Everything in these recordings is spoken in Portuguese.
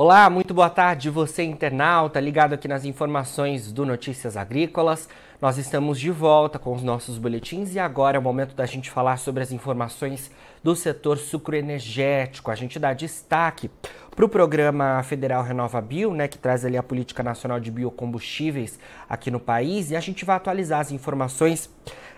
Olá, muito boa tarde, você internauta, ligado aqui nas informações do Notícias Agrícolas. Nós estamos de volta com os nossos boletins e agora é o momento da gente falar sobre as informações do setor sucroenergético. A gente dá destaque para o programa federal Renova Bio, né, que traz ali a política nacional de biocombustíveis aqui no país, e a gente vai atualizar as informações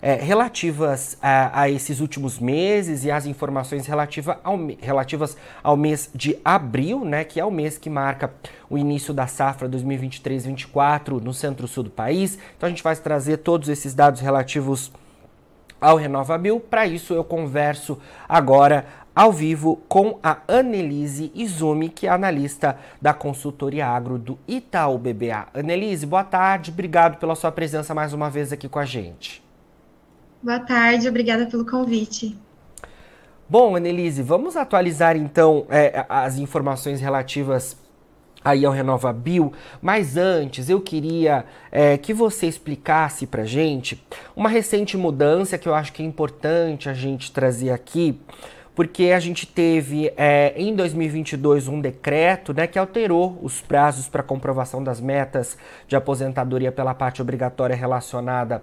é, relativas a, a, esses últimos meses e as informações relativa ao, relativas ao mês de abril, né, que é o mês que marca o início da safra 2023-24 no centro-sul do país. Então a gente vai trazer todos esses dados relativos ao RenovaBio. Para isso eu converso agora ao vivo com a Annelise Izumi, que é analista da consultoria agro do Itaú BBA. Annelise, boa tarde, obrigado pela sua presença mais uma vez aqui com a gente. Boa tarde, obrigada pelo convite. Bom, Annelise, vamos atualizar então é, as informações relativas aí ao Renova Bio, mas antes eu queria é, que você explicasse para gente uma recente mudança que eu acho que é importante a gente trazer aqui, porque a gente teve é, em 2022 um decreto né, que alterou os prazos para comprovação das metas de aposentadoria pela parte obrigatória relacionada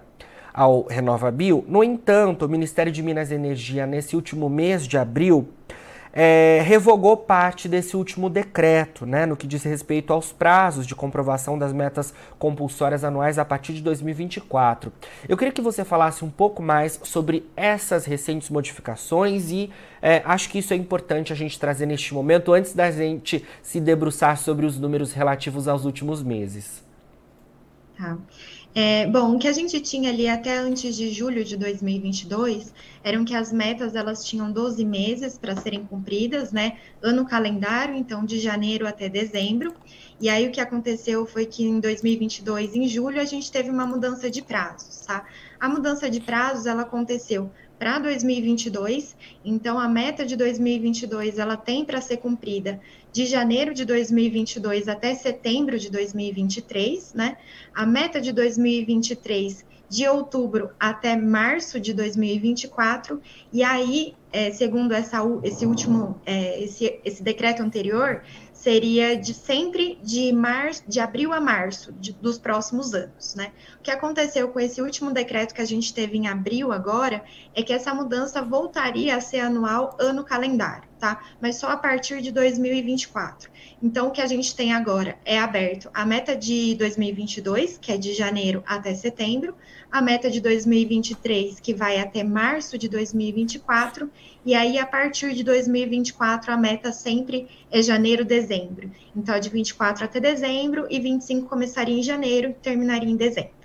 ao Renova Bio. No entanto, o Ministério de Minas e Energia, nesse último mês de abril, é, revogou parte desse último decreto, né, no que diz respeito aos prazos de comprovação das metas compulsórias anuais a partir de 2024. Eu queria que você falasse um pouco mais sobre essas recentes modificações e é, acho que isso é importante a gente trazer neste momento, antes da gente se debruçar sobre os números relativos aos últimos meses. Tá. É, bom, o que a gente tinha ali até antes de julho de 2022 eram que as metas elas tinham 12 meses para serem cumpridas, né? Ano calendário, então de janeiro até dezembro. E aí o que aconteceu foi que em 2022, em julho, a gente teve uma mudança de prazos, tá? A mudança de prazos ela aconteceu para 2022. Então, a meta de 2022 ela tem para ser cumprida de janeiro de 2022 até setembro de 2023, né? A meta de 2023 de outubro até março de 2024, e aí, é, segundo essa, esse último, é, esse, esse decreto anterior, seria de sempre de março, de abril a março de, dos próximos anos, né? O que aconteceu com esse último decreto que a gente teve em abril agora é que essa mudança voltaria a ser anual ano calendário, tá? Mas só a partir de 2024. Então, o que a gente tem agora é aberto a meta de 2022, que é de janeiro até setembro, a meta de 2023, que vai até março de 2024, e aí a partir de 2024 a meta sempre é janeiro, dezembro. Então, é de 24 até dezembro e 25 começaria em janeiro e terminaria em dezembro.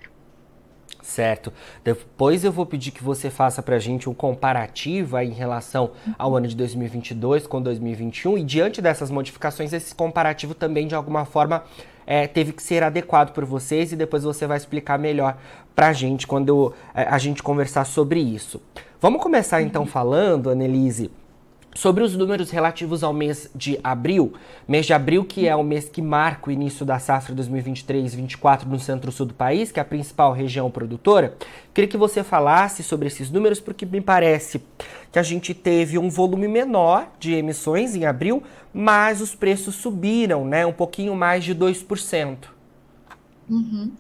Certo. Depois eu vou pedir que você faça para a gente um comparativo em relação ao ano de 2022 com 2021 e diante dessas modificações, esse comparativo também de alguma forma é, teve que ser adequado por vocês e depois você vai explicar melhor para a gente quando é, a gente conversar sobre isso. Vamos começar então falando, Annelise, Sobre os números relativos ao mês de abril, mês de abril que é o mês que marca o início da safra 2023-24 no centro-sul do país, que é a principal região produtora, queria que você falasse sobre esses números, porque me parece que a gente teve um volume menor de emissões em abril, mas os preços subiram, né, um pouquinho mais de 2%. Uhum.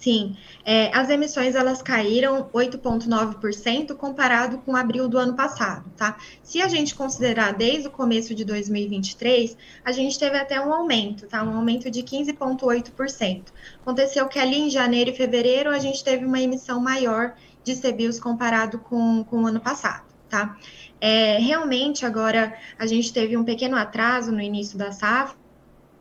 Sim, é, as emissões elas caíram 8,9% comparado com abril do ano passado, tá? Se a gente considerar desde o começo de 2023, a gente teve até um aumento, tá? Um aumento de 15,8%. Aconteceu que ali em janeiro e fevereiro a gente teve uma emissão maior de CBIOS comparado com, com o ano passado, tá? É, realmente agora a gente teve um pequeno atraso no início da safra,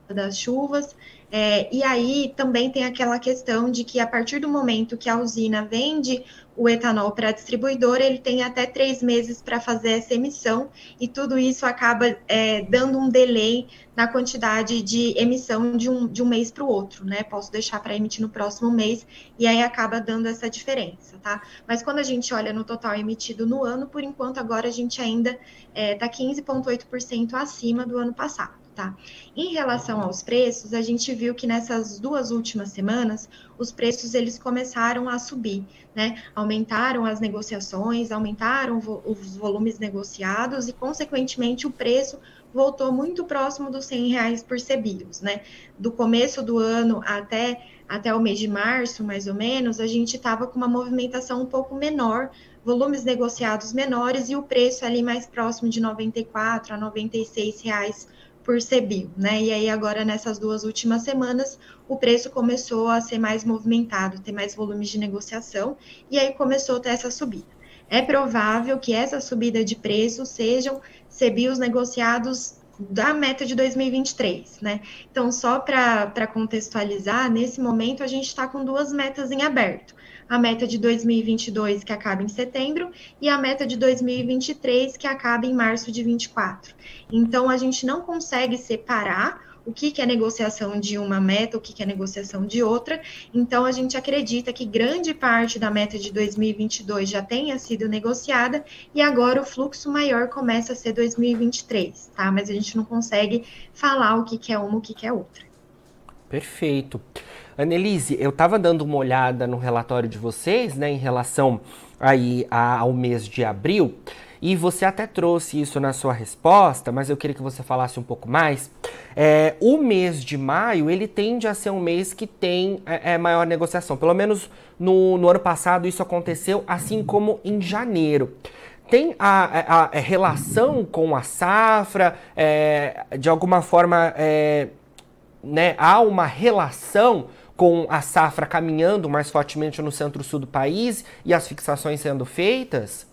das chuvas, é, e aí também tem aquela questão de que a partir do momento que a usina vende o etanol para a distribuidora, ele tem até três meses para fazer essa emissão, e tudo isso acaba é, dando um delay na quantidade de emissão de um, de um mês para o outro, né? Posso deixar para emitir no próximo mês, e aí acaba dando essa diferença, tá? Mas quando a gente olha no total emitido no ano, por enquanto agora a gente ainda está é, 15,8% tá acima do ano passado Tá? Em relação aos preços, a gente viu que nessas duas últimas semanas, os preços eles começaram a subir, né? Aumentaram as negociações, aumentaram vo os volumes negociados e, consequentemente, o preço voltou muito próximo dos 100 reais por CBIOS, né? Do começo do ano até, até o mês de março, mais ou menos, a gente estava com uma movimentação um pouco menor, volumes negociados menores e o preço ali mais próximo de 94 a 96 reais por CBIO, né? E aí agora nessas duas últimas semanas o preço começou a ser mais movimentado, ter mais volumes de negociação e aí começou a ter essa subida. É provável que essa subida de preço sejam CBIOS negociados da meta de 2023, né? Então, só para contextualizar, nesse momento a gente está com duas metas em aberto a meta de 2022, que acaba em setembro, e a meta de 2023, que acaba em março de 24. Então, a gente não consegue separar o que, que é negociação de uma meta, o que, que é negociação de outra. Então, a gente acredita que grande parte da meta de 2022 já tenha sido negociada e agora o fluxo maior começa a ser 2023, tá? Mas a gente não consegue falar o que, que é uma, o que, que é outra. Perfeito. Annelise, eu estava dando uma olhada no relatório de vocês, né, em relação aí ao mês de abril, e você até trouxe isso na sua resposta, mas eu queria que você falasse um pouco mais. É, o mês de maio, ele tende a ser um mês que tem é, é maior negociação. Pelo menos no, no ano passado isso aconteceu, assim como em janeiro tem a, a, a, relação com a safra, é, de alguma forma, é, né, há uma relação com a safra caminhando mais fortemente no centro-sul do país e as fixações sendo feitas?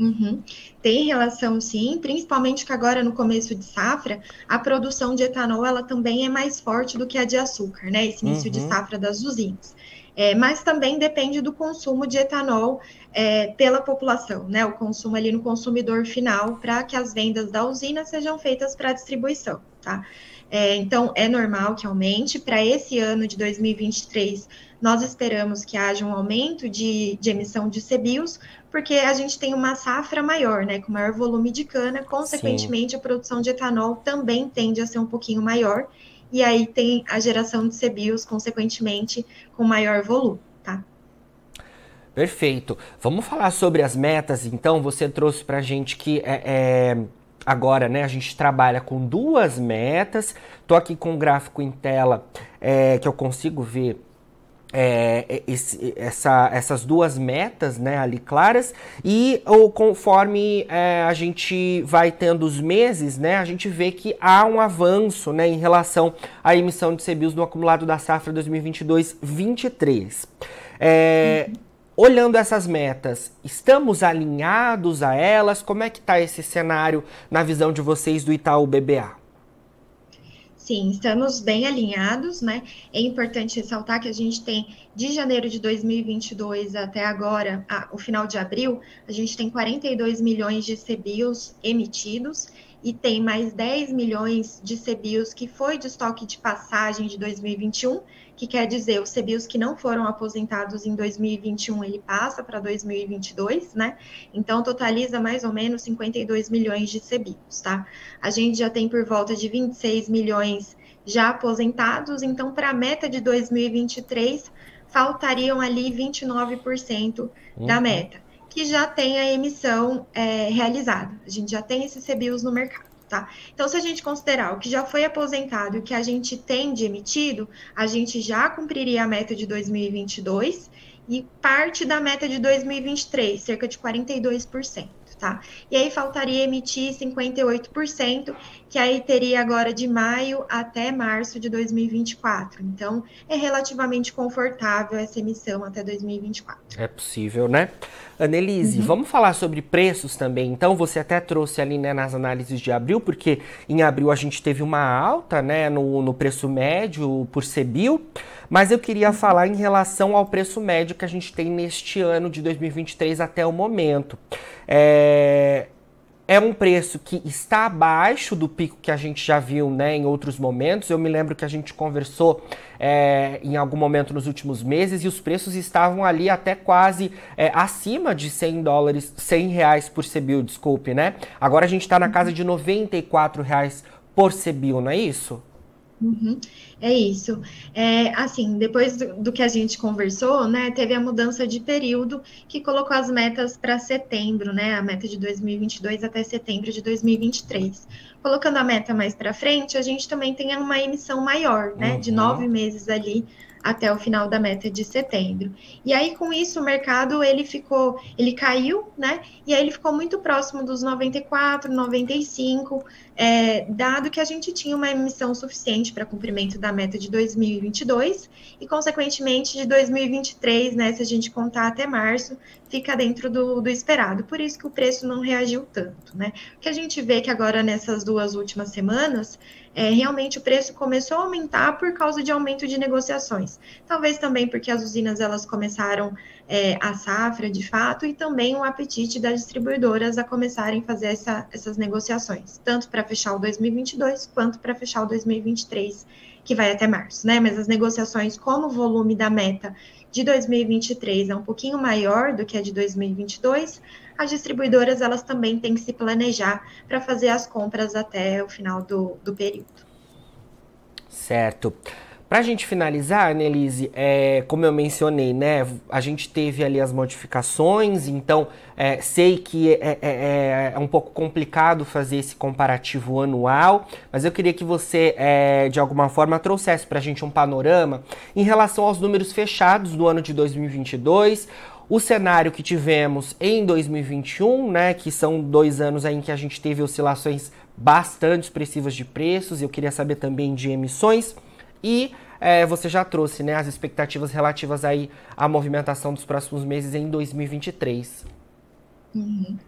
Uhum. Tem relação sim, principalmente que agora no começo de safra, a produção de etanol ela também é mais forte do que a de açúcar, né? Esse início uhum. de safra das usinas. É, mas também depende do consumo de etanol é, pela população, né? O consumo ali no consumidor final, para que as vendas da usina sejam feitas para distribuição, tá? É, então, é normal que aumente. Para esse ano de 2023, nós esperamos que haja um aumento de, de emissão de CBIOS, porque a gente tem uma safra maior, né, com maior volume de cana, consequentemente, Sim. a produção de etanol também tende a ser um pouquinho maior, e aí tem a geração de CBIOS, consequentemente, com maior volume, tá? Perfeito. Vamos falar sobre as metas, então. Você trouxe para a gente que é, é agora, né, a gente trabalha com duas metas. Tô aqui com um gráfico em tela é, que eu consigo ver é, esse, essa, essas duas metas né, ali claras e ou, conforme é, a gente vai tendo os meses, né, a gente vê que há um avanço né, em relação à emissão de CBIOS no acumulado da safra 2022-23. É, uhum. Olhando essas metas, estamos alinhados a elas? Como é que está esse cenário na visão de vocês do Itaú BBA? Sim, estamos bem alinhados, né? É importante ressaltar que a gente tem de janeiro de 2022 até agora, a, o final de abril, a gente tem 42 milhões de CBIOS emitidos e tem mais 10 milhões de CBIOS que foi de estoque de passagem de 2021 que quer dizer os CBIOS que não foram aposentados em 2021, ele passa para 2022, né? Então, totaliza mais ou menos 52 milhões de CBIOS, tá? A gente já tem por volta de 26 milhões já aposentados, então, para a meta de 2023, faltariam ali 29% uhum. da meta, que já tem a emissão é, realizada. A gente já tem esses CBIOS no mercado. Tá? Então, se a gente considerar o que já foi aposentado e o que a gente tem de emitido, a gente já cumpriria a meta de 2022 e parte da meta de 2023, cerca de 42% tá? E aí faltaria emitir 58%, que aí teria agora de maio até março de 2024. Então, é relativamente confortável essa emissão até 2024. É possível, né? Annelise, uhum. vamos falar sobre preços também. Então, você até trouxe ali né, nas análises de abril, porque em abril a gente teve uma alta né, no, no preço médio por CBIL, mas eu queria uhum. falar em relação ao preço médio que a gente tem neste ano de 2023 até o momento. É, é um preço que está abaixo do pico que a gente já viu né, em outros momentos. Eu me lembro que a gente conversou é, em algum momento nos últimos meses e os preços estavam ali até quase é, acima de 100 dólares, 100 reais por CBIL, desculpe, né? Agora a gente está na casa de 94 reais por CBIO, não é isso? Uhum, é isso. É, assim, depois do, do, que a gente conversou, né, teve a mudança de período que colocou as metas para setembro, né, a meta de 2022 até setembro de 2023. Colocando a meta mais para frente, a gente também tem uma emissão maior, né, uhum. de nove meses ali até o final da meta de setembro. E aí com isso o mercado ele ficou, ele caiu, né? E aí ele ficou muito próximo dos 94, 95, é, dado que a gente tinha uma emissão suficiente para cumprimento da meta de 2022 e consequentemente de 2023, né? Se a gente contar até março, fica dentro do, do esperado. Por isso que o preço não reagiu tanto, né? O que a gente vê que agora nessas duas últimas semanas é, realmente o preço começou a aumentar por causa de aumento de negociações. Talvez também porque as usinas elas começaram é, a safra de fato e também o apetite das distribuidoras a começarem a fazer essa, essas negociações, tanto para fechar o 2022 quanto para fechar o 2023, que vai até março, né? Mas as negociações, como o volume da meta de 2023 é um pouquinho maior do que a de 2022, as distribuidoras elas também têm que se planejar para fazer as compras até o final do, do período. Certo. Para a gente finalizar, Annelise, é, como eu mencionei, né, a gente teve ali as modificações, então é, sei que é, é, é, é um pouco complicado fazer esse comparativo anual, mas eu queria que você, é, de alguma forma, trouxesse para a gente um panorama em relação aos números fechados do ano de 2022, o cenário que tivemos em 2021, né, que são dois anos aí em que a gente teve oscilações bastante expressivas de preços, eu queria saber também de emissões, e é, você já trouxe né, as expectativas relativas aí à movimentação dos próximos meses em 2023. Uhum.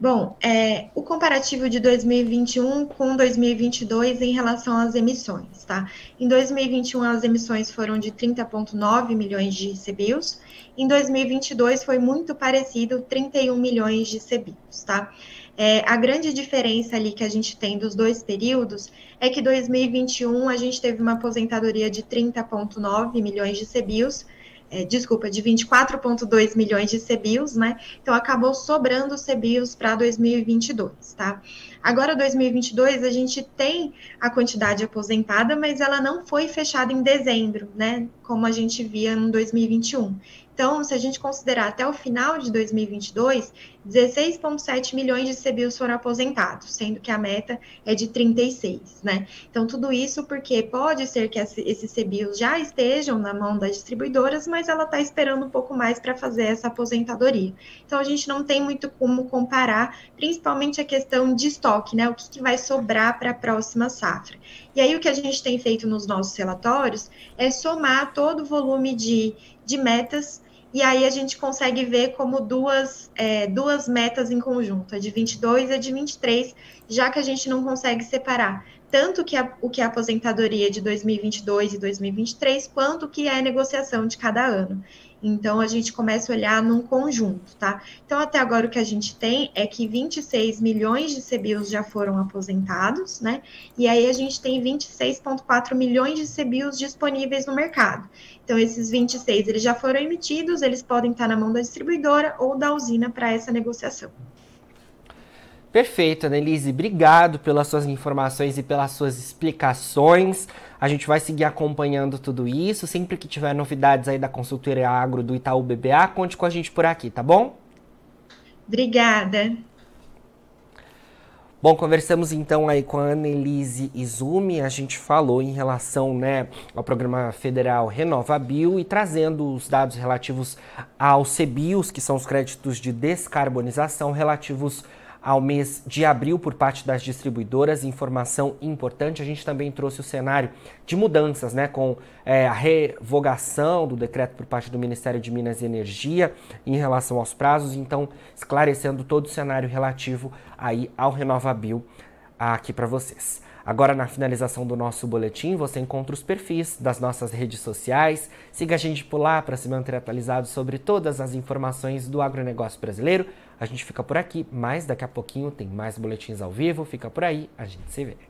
Bom, é, o comparativo de 2021 com 2022 em relação às emissões, tá? Em 2021 as emissões foram de 30,9 milhões de CBIOS, em 2022 foi muito parecido, 31 milhões de CBIOS, tá? É, a grande diferença ali que a gente tem dos dois períodos é que 2021 a gente teve uma aposentadoria de 30,9 milhões de CBIOS, é, desculpa, de 24,2 milhões de CBIOS, né? Então acabou sobrando CBIOS para 2022, tá? Agora, 2022, a gente tem a quantidade aposentada, mas ela não foi fechada em dezembro, né? Como a gente via em 2021. Então, se a gente considerar até o final de 2022, 16,7 milhões de CBIOS foram aposentados, sendo que a meta é de 36, né? Então, tudo isso porque pode ser que esses CBIOS já estejam na mão das distribuidoras, mas ela está esperando um pouco mais para fazer essa aposentadoria. Então, a gente não tem muito como comparar, principalmente a questão de estoque, né? O que, que vai sobrar para a próxima safra. E aí, o que a gente tem feito nos nossos relatórios é somar todo o volume de, de metas e aí a gente consegue ver como duas, é, duas metas em conjunto, a de 22 e a de 23, já que a gente não consegue separar tanto que a, o que é a aposentadoria de 2022 e 2023, quanto o que é a negociação de cada ano. Então, a gente começa a olhar num conjunto, tá? Então, até agora, o que a gente tem é que 26 milhões de CBIOS já foram aposentados, né? E aí, a gente tem 26,4 milhões de CBIOS disponíveis no mercado. Então, esses 26, eles já foram emitidos, eles podem estar na mão da distribuidora ou da usina para essa negociação. Perfeito, Annelise. Obrigado pelas suas informações e pelas suas explicações. A gente vai seguir acompanhando tudo isso. Sempre que tiver novidades aí da consultoria agro do Itaú BBA, conte com a gente por aqui, tá bom? Obrigada. Bom, conversamos então aí com a Annelise Izumi, a gente falou em relação né, ao programa federal RenovaBio e trazendo os dados relativos aos CBIOS, que são os créditos de descarbonização relativos ao mês de abril por parte das distribuidoras. Informação importante, a gente também trouxe o cenário de mudanças, né, com é, a revogação do decreto por parte do Ministério de Minas e Energia em relação aos prazos, então esclarecendo todo o cenário relativo aí ao RenovaBio aqui para vocês. Agora, na finalização do nosso boletim, você encontra os perfis das nossas redes sociais. Siga a gente por lá para se manter atualizado sobre todas as informações do agronegócio brasileiro. A gente fica por aqui, mas daqui a pouquinho tem mais boletins ao vivo. Fica por aí, a gente se vê.